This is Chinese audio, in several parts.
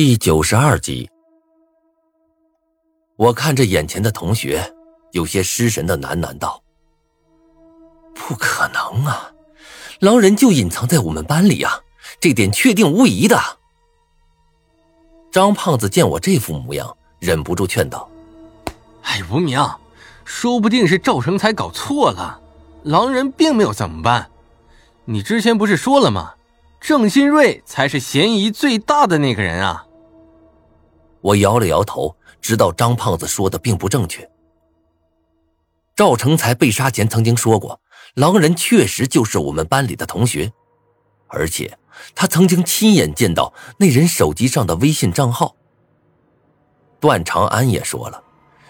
第九十二集，我看着眼前的同学，有些失神的喃喃道：“不可能啊，狼人就隐藏在我们班里啊，这点确定无疑的。”张胖子见我这副模样，忍不住劝道：“哎，无名，说不定是赵成才搞错了，狼人并没有在我们班。你之前不是说了吗？”郑新瑞才是嫌疑最大的那个人啊！我摇了摇头，知道张胖子说的并不正确。赵成才被杀前曾经说过，狼人确实就是我们班里的同学，而且他曾经亲眼见到那人手机上的微信账号。段长安也说了，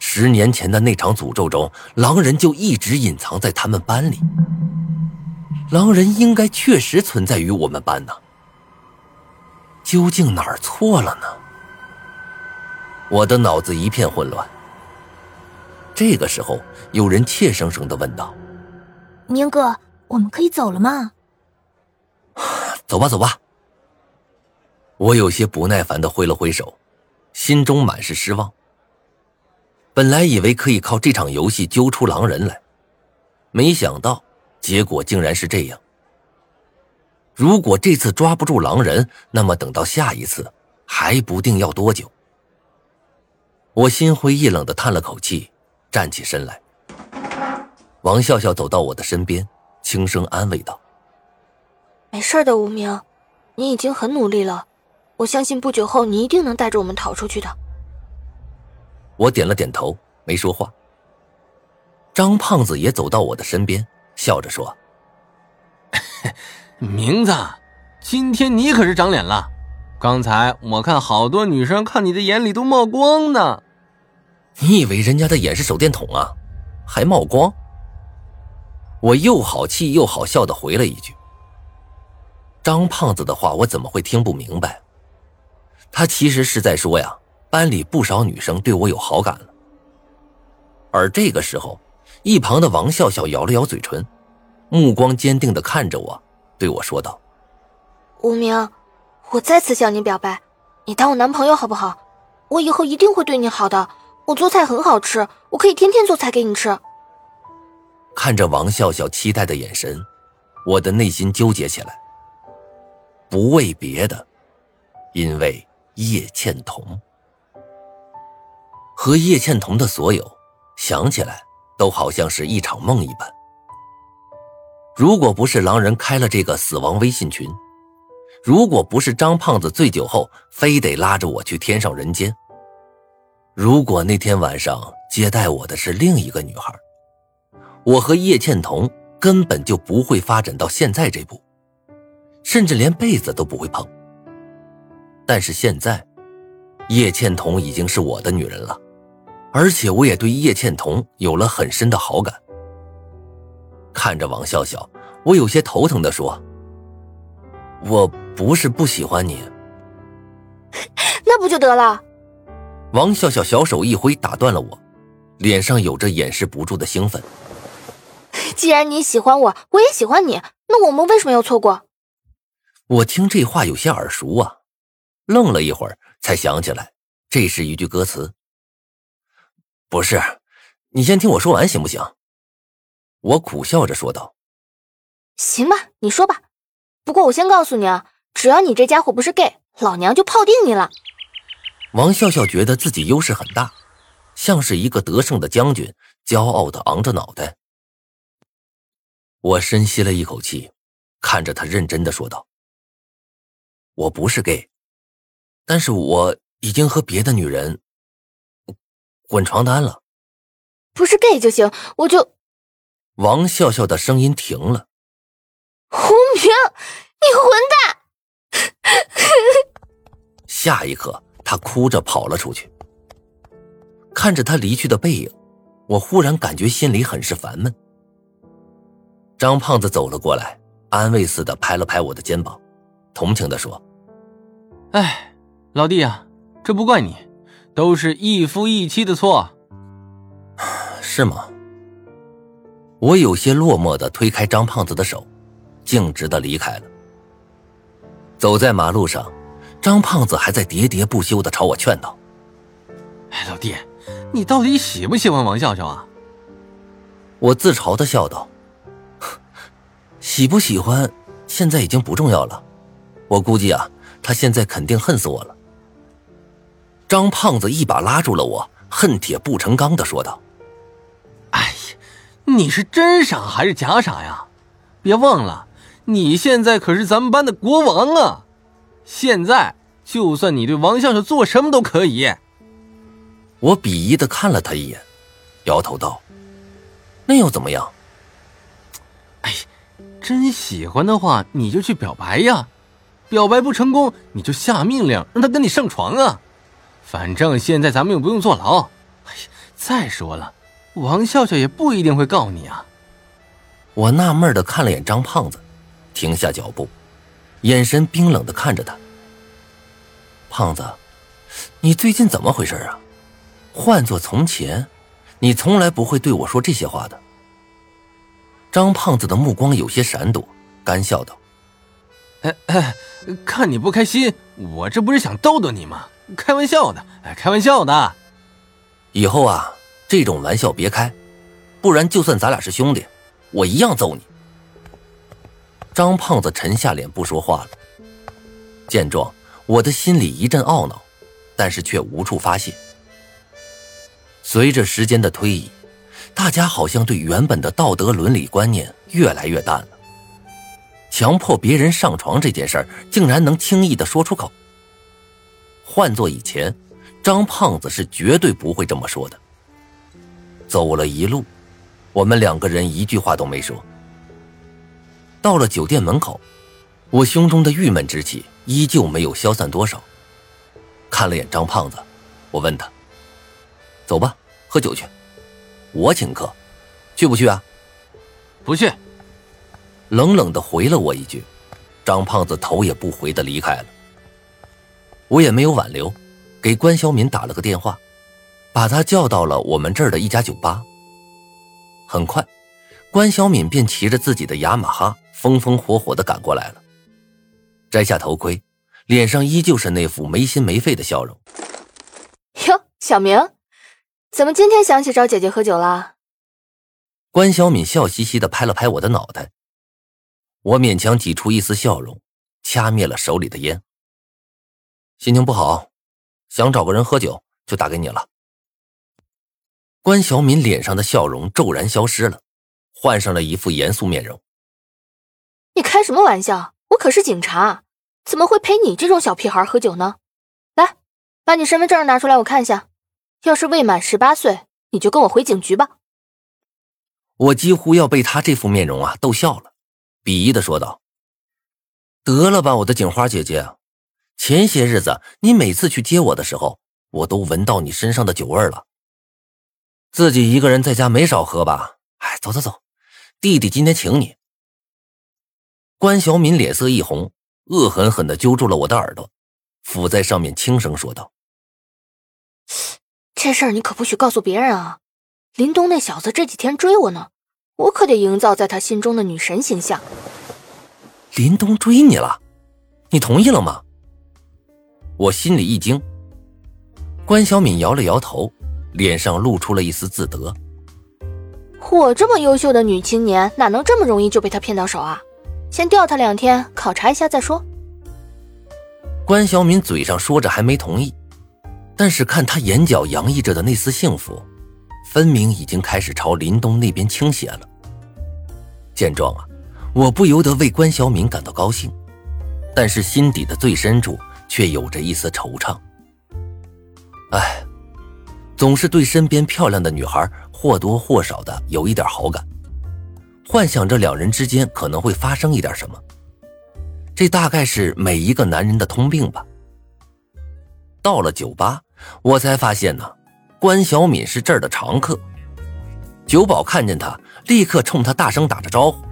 十年前的那场诅咒中，狼人就一直隐藏在他们班里。狼人应该确实存在于我们班呢，究竟哪儿错了呢？我的脑子一片混乱。这个时候，有人怯生生的问道：“明哥，我们可以走了吗？”“走吧，走吧。”我有些不耐烦的挥了挥手，心中满是失望。本来以为可以靠这场游戏揪出狼人来，没想到。结果竟然是这样。如果这次抓不住狼人，那么等到下一次，还不定要多久。我心灰意冷的叹了口气，站起身来。王笑笑走到我的身边，轻声安慰道：“没事的，无名，你已经很努力了，我相信不久后你一定能带着我们逃出去的。”我点了点头，没说话。张胖子也走到我的身边。笑着说：“ 明子，今天你可是长脸了。刚才我看好多女生看你的眼里都冒光呢。你以为人家的眼是手电筒啊？还冒光？”我又好气又好笑的回了一句：“张胖子的话我怎么会听不明白？他其实是在说呀，班里不少女生对我有好感了。”而这个时候。一旁的王笑笑咬了咬嘴唇，目光坚定的看着我，对我说道：“无名，我再次向你表白，你当我男朋友好不好？我以后一定会对你好的。我做菜很好吃，我可以天天做菜给你吃。”看着王笑笑期待的眼神，我的内心纠结起来。不为别的，因为叶倩彤和叶倩彤的所有，想起来。都好像是一场梦一般。如果不是狼人开了这个死亡微信群，如果不是张胖子醉酒后非得拉着我去天上人间，如果那天晚上接待我的是另一个女孩，我和叶倩彤根本就不会发展到现在这步，甚至连被子都不会碰。但是现在，叶倩彤已经是我的女人了。而且我也对叶倩彤有了很深的好感。看着王笑笑，我有些头疼的说：“我不是不喜欢你，那不就得了？”王笑笑小手一挥，打断了我，脸上有着掩饰不住的兴奋。既然你喜欢我，我也喜欢你，那我们为什么要错过？我听这话有些耳熟啊，愣了一会儿，才想起来，这是一句歌词。不是，你先听我说完行不行？我苦笑着说道。行吧，你说吧。不过我先告诉你啊，只要你这家伙不是 gay，老娘就泡定你了。王笑笑觉得自己优势很大，像是一个得胜的将军，骄傲的昂着脑袋。我深吸了一口气，看着他认真的说道：“我不是 gay，但是我已经和别的女人。”滚床单了，不是 gay 就行，我就。王笑笑的声音停了。胡明，你混蛋！下一刻，他哭着跑了出去。看着他离去的背影，我忽然感觉心里很是烦闷。张胖子走了过来，安慰似的拍了拍我的肩膀，同情的说：“哎，老弟啊，这不怪你。”都是一夫一妻的错，是吗？我有些落寞的推开张胖子的手，径直的离开了。走在马路上，张胖子还在喋喋不休的朝我劝道：“哎，老弟，你到底喜不喜欢王笑笑啊？”我自嘲的笑道：“喜不喜欢，现在已经不重要了。我估计啊，他现在肯定恨死我了。”张胖子一把拉住了我，恨铁不成钢的说道：“哎呀，你是真傻还是假傻呀？别忘了，你现在可是咱们班的国王啊！现在就算你对王笑笑做什么都可以。”我鄙夷的看了他一眼，摇头道：“那又怎么样？哎，真喜欢的话，你就去表白呀！表白不成功，你就下命令让他跟你上床啊！”反正现在咱们又不用坐牢，哎呀，再说了，王笑笑也不一定会告你啊。我纳闷的看了眼张胖子，停下脚步，眼神冰冷的看着他。胖子，你最近怎么回事啊？换做从前，你从来不会对我说这些话的。张胖子的目光有些闪躲，干笑道：“哎哎，看你不开心，我这不是想逗逗你吗？”开玩笑的，哎，开玩笑的。以后啊，这种玩笑别开，不然就算咱俩是兄弟，我一样揍你。张胖子沉下脸不说话了。见状，我的心里一阵懊恼，但是却无处发泄。随着时间的推移，大家好像对原本的道德伦理观念越来越淡了。强迫别人上床这件事儿，竟然能轻易的说出口。换做以前，张胖子是绝对不会这么说的。走了一路，我们两个人一句话都没说。到了酒店门口，我胸中的郁闷之气依旧没有消散多少。看了眼张胖子，我问他：“走吧，喝酒去，我请客，去不去啊？”“不去。”冷冷的回了我一句。张胖子头也不回的离开了。我也没有挽留，给关小敏打了个电话，把他叫到了我们这儿的一家酒吧。很快，关小敏便骑着自己的雅马哈，风风火火的赶过来了。摘下头盔，脸上依旧是那副没心没肺的笑容。哟，小明，怎么今天想起找姐姐喝酒了？关小敏笑嘻嘻的拍了拍我的脑袋，我勉强挤出一丝笑容，掐灭了手里的烟。心情不好，想找个人喝酒，就打给你了。关小敏脸上的笑容骤然消失了，换上了一副严肃面容。你开什么玩笑？我可是警察，怎么会陪你这种小屁孩喝酒呢？来，把你身份证拿出来，我看一下。要是未满十八岁，你就跟我回警局吧。我几乎要被他这副面容啊逗笑了，鄙夷的说道：“得了吧，我的警花姐姐。”前些日子，你每次去接我的时候，我都闻到你身上的酒味了。自己一个人在家没少喝吧？哎，走走走，弟弟今天请你。关小敏脸色一红，恶狠狠地揪住了我的耳朵，抚在上面轻声说道：“这事儿你可不许告诉别人啊！林东那小子这几天追我呢，我可得营造在他心中的女神形象。”林东追你了？你同意了吗？我心里一惊，关小敏摇了摇头，脸上露出了一丝自得。我这么优秀的女青年，哪能这么容易就被他骗到手啊？先吊他两天，考察一下再说。关小敏嘴上说着还没同意，但是看她眼角洋溢着的那丝幸福，分明已经开始朝林东那边倾斜了。见状啊，我不由得为关小敏感到高兴，但是心底的最深处。却有着一丝惆怅。哎，总是对身边漂亮的女孩或多或少的有一点好感，幻想着两人之间可能会发生一点什么。这大概是每一个男人的通病吧。到了酒吧，我才发现呢，关小敏是这儿的常客。酒保看见他，立刻冲他大声打着招呼，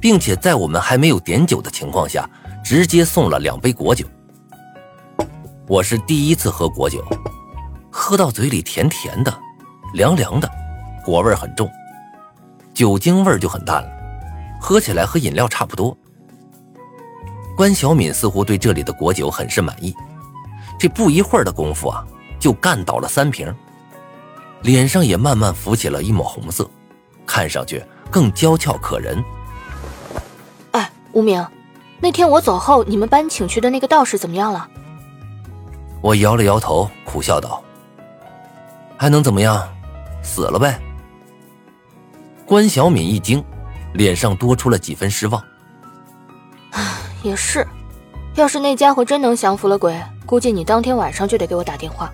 并且在我们还没有点酒的情况下，直接送了两杯果酒。我是第一次喝果酒，喝到嘴里甜甜的，凉凉的，果味很重，酒精味就很淡了，喝起来和饮料差不多。关小敏似乎对这里的果酒很是满意，这不一会儿的功夫啊，就干倒了三瓶，脸上也慢慢浮起了一抹红色，看上去更娇俏可人。哎，无名，那天我走后，你们班请去的那个道士怎么样了？我摇了摇头，苦笑道：“还能怎么样？死了呗。”关小敏一惊，脸上多出了几分失望。也是，要是那家伙真能降服了鬼，估计你当天晚上就得给我打电话。